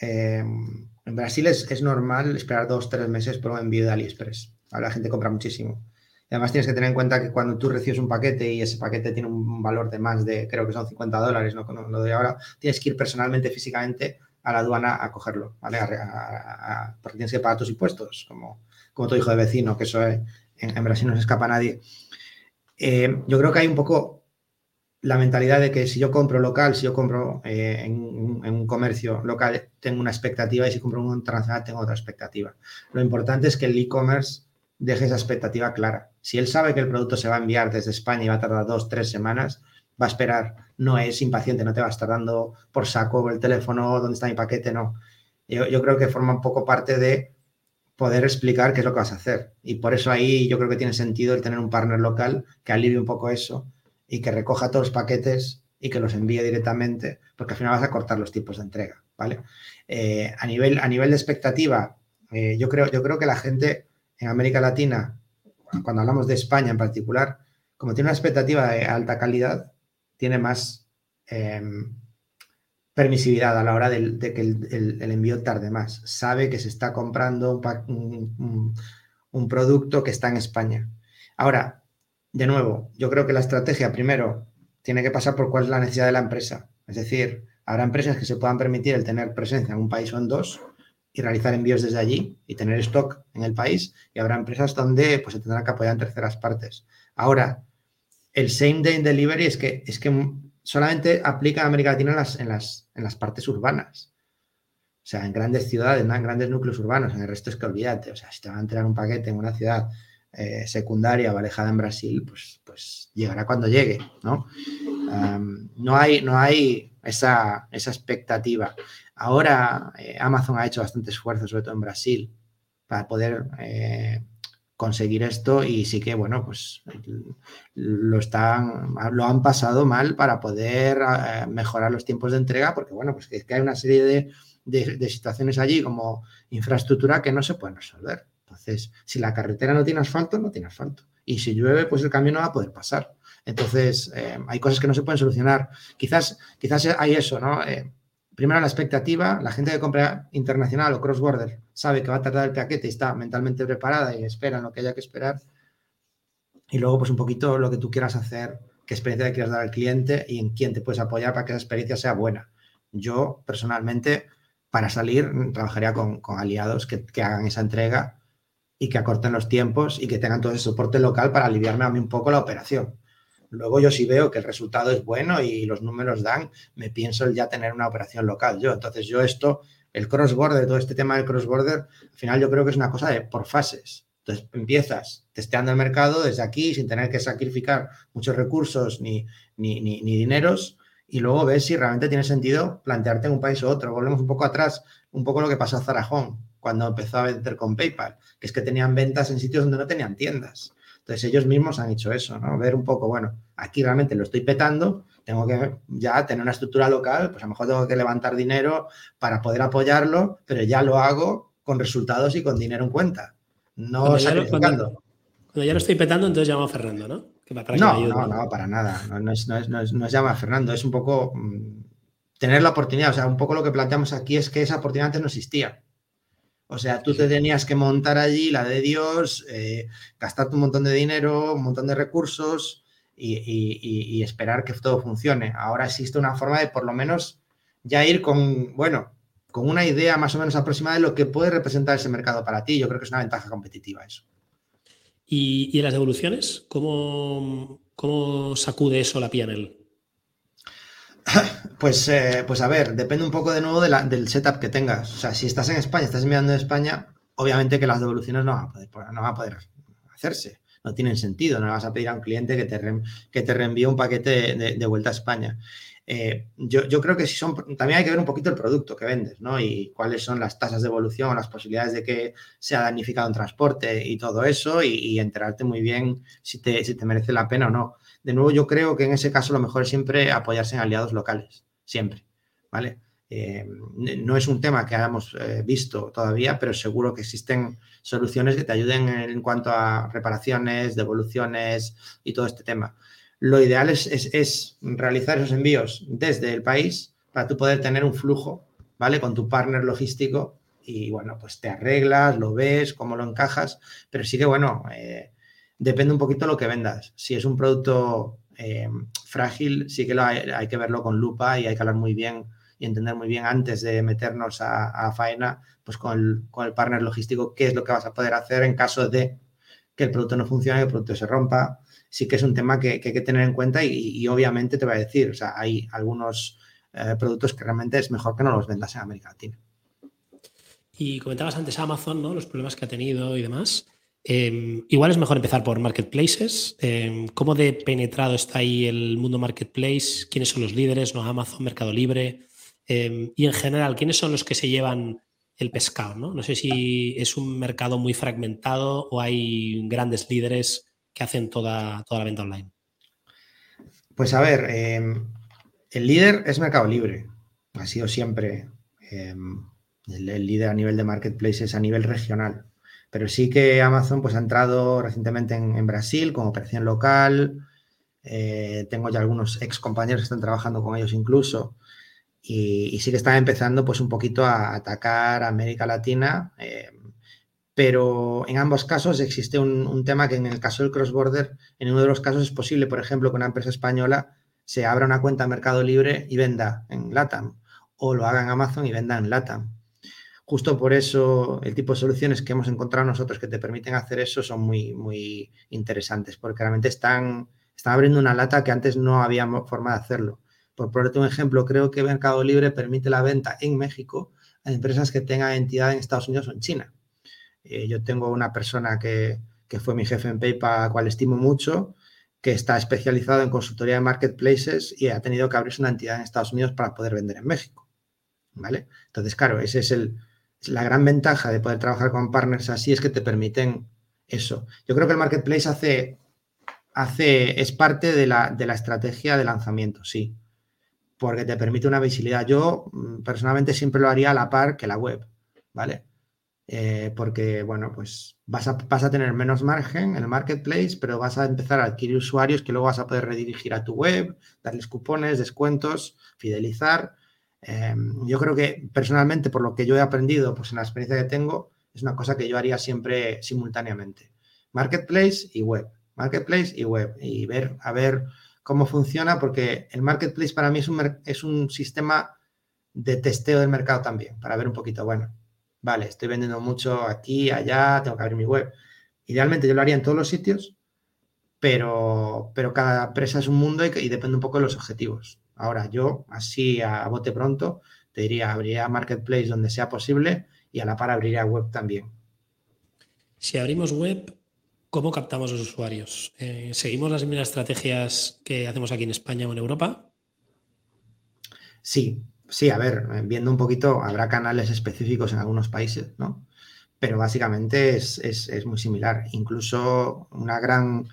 Eh, en Brasil es, normal esperar dos, tres meses por un envío de AliExpress. Ahora la gente compra muchísimo. Y además tienes que tener en cuenta que cuando tú recibes un paquete y ese paquete tiene un valor de más de, creo que son 50 dólares, no lo de ahora, tienes que ir personalmente, físicamente a la aduana a cogerlo, ¿vale? porque tienes que pagar tus impuestos, como, como tu hijo de vecino, que eso en, Brasil no se escapa a nadie. Eh, yo creo que hay un poco la mentalidad de que si yo compro local, si yo compro eh, en, un comercio local, tengo una expectativa y si compro en un internacional tengo otra expectativa. Lo importante es que el e-commerce deje esa expectativa clara. Si él sabe que el producto se va a enviar desde España y va a tardar dos, tres semanas, va a esperar. No es impaciente, no te va a estar dando por saco el teléfono, dónde está mi paquete, no. Yo, yo creo que forma un poco parte de poder explicar qué es lo que vas a hacer. Y por eso ahí yo creo que tiene sentido el tener un partner local que alivie un poco eso y que recoja todos los paquetes y que los envíe directamente, porque al final vas a cortar los tipos de entrega, ¿vale? Eh, a, nivel, a nivel de expectativa, eh, yo, creo, yo creo que la gente en América Latina, cuando hablamos de España en particular, como tiene una expectativa de alta calidad, tiene más em, permisividad a la hora de, que el, envío tarde más. Sabe que se está comprando un, producto que está en España. Ahora, de nuevo, yo creo que la estrategia primero tiene que pasar por cuál es la necesidad de la empresa. Es decir, habrá empresas que se puedan permitir el tener presencia en un país o en dos y realizar envíos desde allí y tener stock en el país y habrá empresas donde pues, se tendrán que apoyar en terceras partes. Ahora, el same day delivery es que, es que solamente aplica en América Latina en las, en las, en las partes urbanas. O sea, en grandes ciudades, en grandes núcleos urbanos, en el resto es que olvídate. O sea, si te va a entregar un paquete en una ciudad eh, secundaria o alejada en Brasil, pues, pues llegará cuando llegue, ¿no? no hay, no hay esa, esa expectativa. Ahora eh, Amazon ha hecho bastante esfuerzo, sobre todo en Brasil, para poder eh, conseguir esto y sí que, bueno, pues lo están, lo han pasado mal para poder eh, mejorar los tiempos de entrega, porque, bueno, pues que, hay una serie de, de, situaciones allí como infraestructura que no se pueden resolver. Entonces, si la carretera no tiene asfalto, no tiene asfalto. Y si llueve, pues el cambio no va a poder pasar. Entonces, hay cosas que no se pueden solucionar. Quizás, quizás hay eso, ¿no? Primero la expectativa, la gente que compra internacional o cross-border sabe que va a tardar el paquete y está mentalmente preparada y espera lo que haya que esperar. Y luego, pues un poquito lo que tú quieras hacer, qué experiencia le quieras dar al cliente y en quién te puedes apoyar para que esa experiencia sea buena. Yo, personalmente, para salir, trabajaría con, aliados que, que hagan esa entrega y que acorten los tiempos y que tengan todo ese soporte local para aliviarme a mí un poco la operación. Luego yo sí veo que el resultado es bueno y los números dan, me pienso ya tener una operación local yo. Entonces yo esto, el cross-border, todo este tema del cross-border, al final yo creo que es una cosa de por fases. Entonces empiezas testeando el mercado desde aquí sin tener que sacrificar muchos recursos ni, ni, ni, dineros y luego ves si realmente tiene sentido plantearte en un país u otro. Volvemos un poco atrás, un poco lo que pasó a Zarajón cuando empezó a vender con PayPal, que es que tenían ventas en sitios donde no tenían tiendas. Entonces ellos mismos han hecho eso, ¿no? Ver un poco, bueno, aquí realmente lo estoy petando, tengo que ya tener una estructura local, pues a lo mejor tengo que levantar dinero para poder apoyarlo, pero ya lo hago con resultados y con dinero en cuenta, no cuando sacrificando. Ya cuando, ya lo estoy petando, entonces llamo a Fernando, ¿no? no, no, no, para nada. No, es, no, es, no, es, a Fernando, es un poco mm, tener la oportunidad. O sea, un poco lo que planteamos aquí es que esa oportunidad antes no existía. O sea, tú te tenías que montar allí la de Dios, eh, gastarte un montón de dinero, un montón de recursos y, esperar que todo funcione. Ahora existe una forma de por lo menos ya ir con, bueno, con una idea más o menos aproximada de lo que puede representar ese mercado para ti. Yo creo que es una ventaja competitiva eso. ¿Y, en las devoluciones? ¿Cómo, cómo sacude eso la PNL? [clears throat] Pues, eh, pues a ver, depende un poco de nuevo del setup que tengas. O sea, si estás en España, estás enviando en España, obviamente que las devoluciones no van a poder, hacerse. No tienen sentido. No le vas a pedir a un cliente que te, que te reenvíe un paquete de, vuelta a España. Eh, yo, creo que si son, también hay que ver un poquito el producto que vendes, ¿no? Y cuáles son las tasas de evolución, las posibilidades de que sea damnificado en transporte y todo eso, y, enterarte muy bien si te, si te merece la pena o no. De nuevo, yo creo que en ese caso lo mejor es siempre apoyarse en aliados locales, siempre, ¿vale? Eh, no es un tema que hayamos eh, visto todavía, pero seguro que existen soluciones que te ayuden en, cuanto a reparaciones, devoluciones y todo este tema. Lo ideal es, realizar esos envíos desde el país para tú poder tener un flujo, ¿vale? Con tu partner logístico y, bueno, pues te arreglas, lo ves, cómo lo encajas, pero sí que, bueno, eh, depende un poquito de lo que vendas. Si es un producto eh, frágil, sí que hay, que verlo con lupa y hay que hablar muy bien y entender muy bien antes de meternos a, faena, pues con el, partner logístico, qué es lo que vas a poder hacer en caso de que el producto no funcione, que el producto se rompa. Sí que es un tema que, hay que tener en cuenta y, obviamente te voy a decir, o sea, hay algunos eh, productos que realmente es mejor que no los vendas en América Latina. Y comentabas antes Amazon, ¿no? Los problemas que ha tenido y demás. Em, igual es mejor empezar por marketplaces. Em, ¿Cómo de penetrado está ahí el mundo marketplace? ¿Quiénes son los líderes? ¿No? Amazon, Mercado Libre. Em, y en general, ¿quiénes son los que se llevan el pescado? ¿no? sé si es un mercado muy fragmentado o hay grandes líderes que hacen toda, toda la venta online. Pues a ver, el líder es Mercado Libre. Ha sido siempre el líder a nivel de marketplaces a nivel regional. Pero sí que Amazon pues, ha entrado recientemente en, Brasil como operación local. Eh, tengo ya algunos ex compañeros que están trabajando con ellos incluso. y, sí que están empezando pues un poquito a atacar a América Latina, eh, pero en ambos casos existe un, tema que en el caso del cross-border, en uno de los casos es posible, por ejemplo, que una empresa española se abra una cuenta en Mercado Libre y venda en LATAM, o lo haga en Amazon y venda en LATAM. Justo por eso el tipo de soluciones que hemos encontrado nosotros que te permiten hacer eso son muy, muy interesantes, porque realmente están, están abriendo una lata que antes no había forma de hacerlo. Por ponerte un ejemplo, creo que Mercado Libre permite la venta en México a empresas que tengan entidad en Estados Unidos o en China. Eh, yo tengo una persona que, fue mi jefe en PayPal, a cual estimo mucho, que está especializado en consultoría de marketplaces y ha tenido que abrirse una entidad en Estados Unidos para poder vender en México. ¿Vale? Entonces, claro, esa es el, la gran ventaja de poder trabajar con partners así, es que te permiten eso. Yo creo que el marketplace hace, hace es parte de la, de la estrategia de lanzamiento, sí porque te permite una visibilidad. Yo mm, personalmente siempre lo haría a la par que la web, ¿vale? Eh, porque, bueno, pues vas a, vas a, tener menos margen en el marketplace, pero vas a empezar a adquirir usuarios que luego vas a poder redirigir a tu web, darles cupones, descuentos, fidelizar. Em, yo creo que personalmente, por lo que yo he aprendido, pues en la experiencia que tengo, es una cosa que yo haría siempre simultáneamente. Marketplace y web, marketplace y web, y ver, a ver cómo funciona, porque el marketplace para mí es un, sistema de testeo del mercado también, para ver un poquito, bueno, vale, estoy vendiendo mucho aquí, allá, tengo que abrir mi web. Idealmente yo lo haría en todos los sitios, pero, pero cada empresa es un mundo y, depende un poco de los objetivos. Ahora, yo, así a, bote pronto, te diría, abriría marketplace donde sea posible y a la par abriría web también. Si abrimos web, ¿Cómo captamos los usuarios? Eh, ¿Seguimos las mismas estrategias que hacemos aquí en España o en Europa? Sí, sí, a ver, viendo un poquito, habrá canales específicos en algunos países, ¿no? Pero básicamente es, muy similar. Incluso una gran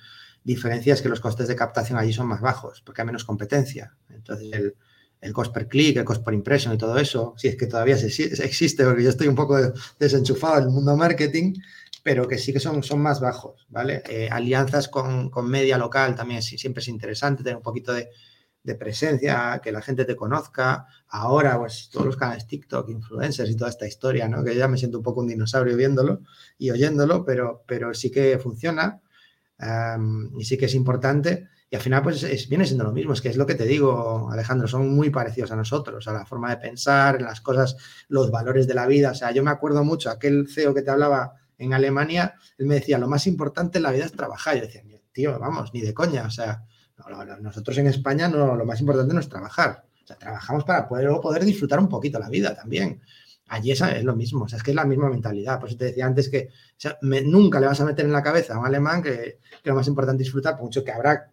diferencia es que los costes de captación allí son más bajos, porque hay menos competencia. Entonces, el, el cost per click, el cost per impression y todo eso, si es que todavía existe, porque yo estoy un poco desenchufado del mundo marketing, pero que sí que son, son más bajos, ¿vale? Eh, alianzas con, media local también siempre es interesante, tener un poquito de, presencia, que la gente te conozca. Ahora, pues todos los canales TikTok, influencers y toda esta historia, ¿no? Que ya me siento un poco un dinosaurio viéndolo y oyéndolo, pero, pero sí que funciona y sí que es importante. Y al final, pues es, viene siendo lo mismo, es que es lo que te digo, Alejandro, son muy parecidos a nosotros, a la forma de pensar, en las cosas, los valores de la vida. O sea, yo me acuerdo mucho, aquel CEO que te hablaba en Alemania, él me decía, lo más importante en la vida es trabajar. Yo decía, tío, vamos, ni de coña. O sea, nosotros en España no, lo más importante no es trabajar. O sea, trabajamos para poder, poder disfrutar un poquito la vida también. Allí es, lo mismo, es que es la misma mentalidad. Por eso te decía antes que nunca le vas a meter en la cabeza a un alemán que, lo más importante es disfrutar, por mucho que habrá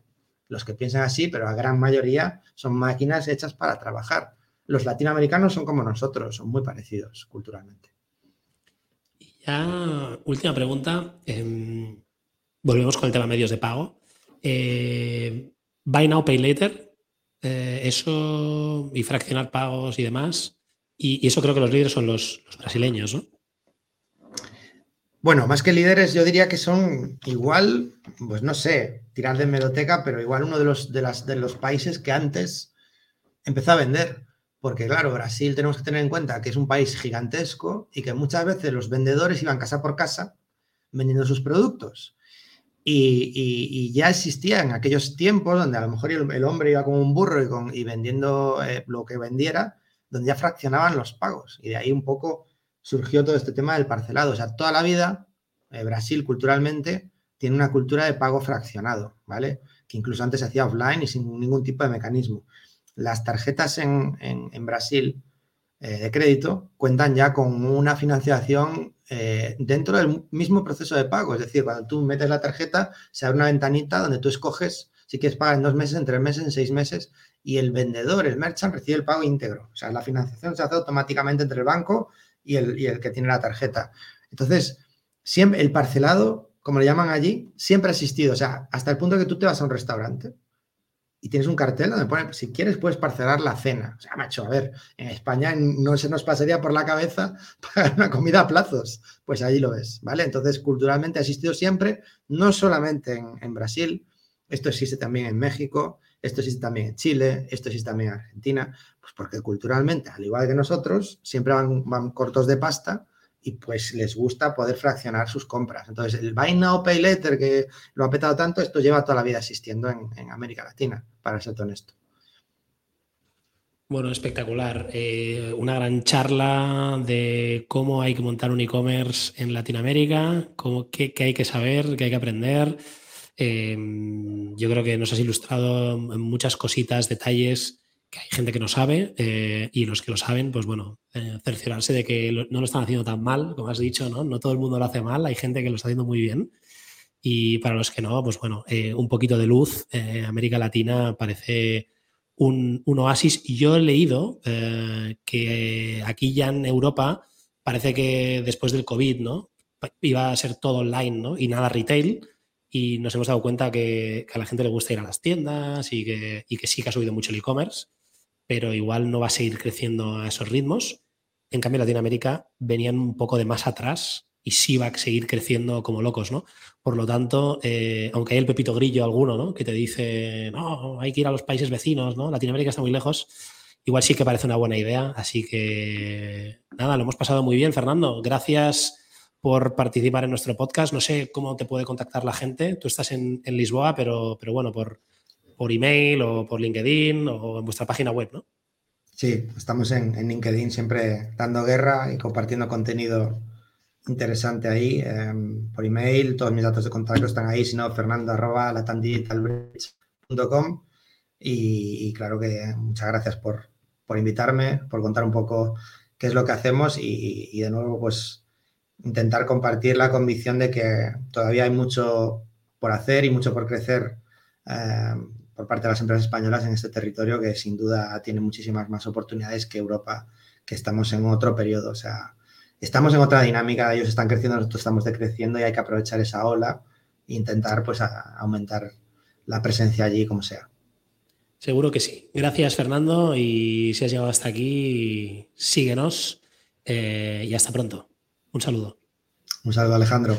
los que piensan así, pero la gran mayoría son máquinas hechas para trabajar. Los latinoamericanos son como nosotros, son muy parecidos culturalmente. Ya, última pregunta. Em, volvemos con el tema medios de pago. Eh, buy now, pay later. Eh, eso y fraccionar pagos y demás. Y, eso creo que los líderes son los, brasileños, ¿no? Bueno, más que líderes, yo diría que son igual, pues no sé, tirar de meroteca, pero igual uno de los, de, las, de los países que antes empezó a vender. Porque claro, Brasil tenemos que tener en cuenta que es un país gigantesco y que muchas veces los vendedores iban casa por casa vendiendo sus productos. Y, ya existía en aquellos tiempos donde a lo mejor el, hombre iba como un burro y, con, y vendiendo eh, lo que vendiera, donde ya fraccionaban los pagos. Y de ahí un poco surgió todo este tema del parcelado. O sea, toda la vida eh, Brasil culturalmente tiene una cultura de pago fraccionado, ¿vale? Que incluso antes se hacía offline y sin ningún tipo de mecanismo las tarjetas en, Brasil eh, de crédito cuentan ya con una financiación eh, dentro del mismo proceso de pago. Es decir, cuando tú metes la tarjeta, se abre una ventanita donde tú escoges si quieres pagar en dos meses, en tres meses, en seis meses, y el vendedor, el merchant, recibe el pago íntegro. O sea, la financiación se hace automáticamente entre el banco y el, y el que tiene la tarjeta. Entonces, siempre el parcelado, como le llaman allí, siempre ha existido. O sea, hasta el punto que tú te vas a un restaurante y tienes un cartel donde pone, si quieres puedes parcelar la cena. O sea, macho, a ver, en España no se nos pasaría por la cabeza [laughs] pagar una comida a plazos. Pues ahí lo ves, ¿vale? Entonces, culturalmente ha existido siempre, no solamente en, Brasil, esto existe también en México, esto existe también en Chile, esto existe también en Argentina, pues porque culturalmente, al igual que nosotros, siempre van, cortos de pasta y pues les gusta poder fraccionar sus compras. Entonces, el Buy Now, Pay Later que lo ha petado tanto, esto lleva toda la vida existiendo en, América Latina, para ser honesto. Bueno, espectacular. Eh, una gran charla de cómo hay que montar un e-commerce en Latinoamérica, cómo, qué, hay que saber, qué hay que aprender. Eh, yo creo que nos has ilustrado muchas cositas, detalles que hay gente que no sabe eh, y los que lo saben, pues bueno, eh, cerciorarse de que no lo están haciendo tan mal, como has dicho, ¿no? No todo el mundo lo hace mal, hay gente que lo está haciendo muy bien. Y para los que no, pues bueno, eh, un poquito de luz. América Latina parece un, un, oasis. Yo he leído que aquí ya en Europa parece que después del COVID, ¿no? Iba a ser todo online, ¿no? Y nada retail y nos hemos dado cuenta que, a la gente le gusta ir a las tiendas y que, y que sí que ha subido mucho el e-commerce pero igual no va a seguir creciendo a esos ritmos. En cambio, Latinoamérica venían un poco de más atrás y sí va a seguir creciendo como locos, ¿no? Por lo tanto, eh, aunque hay el pepito grillo alguno, ¿no? Que te dice, no, hay que ir a los países vecinos, ¿no? Latinoamérica está muy lejos. Igual sí que parece una buena idea. Así que, nada, lo hemos pasado muy bien, Fernando. Gracias por participar en nuestro podcast. No sé cómo te puede contactar la gente. Tú estás en, Lisboa, pero, pero bueno, por, por email o por LinkedIn o en vuestra página web, ¿no? Sí, estamos en, LinkedIn siempre dando guerra y compartiendo contenido interesante ahí. Em, por email, todos mis datos de contacto están ahí, si no, fernando arroba latandigitalbridge.com y, y, claro que muchas gracias por, por, invitarme, por contar un poco qué es lo que hacemos y de nuevo, pues intentar compartir la convicción de que todavía hay mucho por hacer y mucho por crecer em, por parte de las empresas españolas en este territorio que sin duda tiene muchísimas más oportunidades que Europa, que estamos en otro periodo. O sea, estamos en otra dinámica, ellos están creciendo, nosotros estamos decreciendo y hay que aprovechar esa ola e intentar pues aumentar la presencia allí como sea. Seguro que sí. Gracias Fernando y si has llegado hasta aquí, síguenos eh, y hasta pronto. Un saludo. Un saludo Alejandro.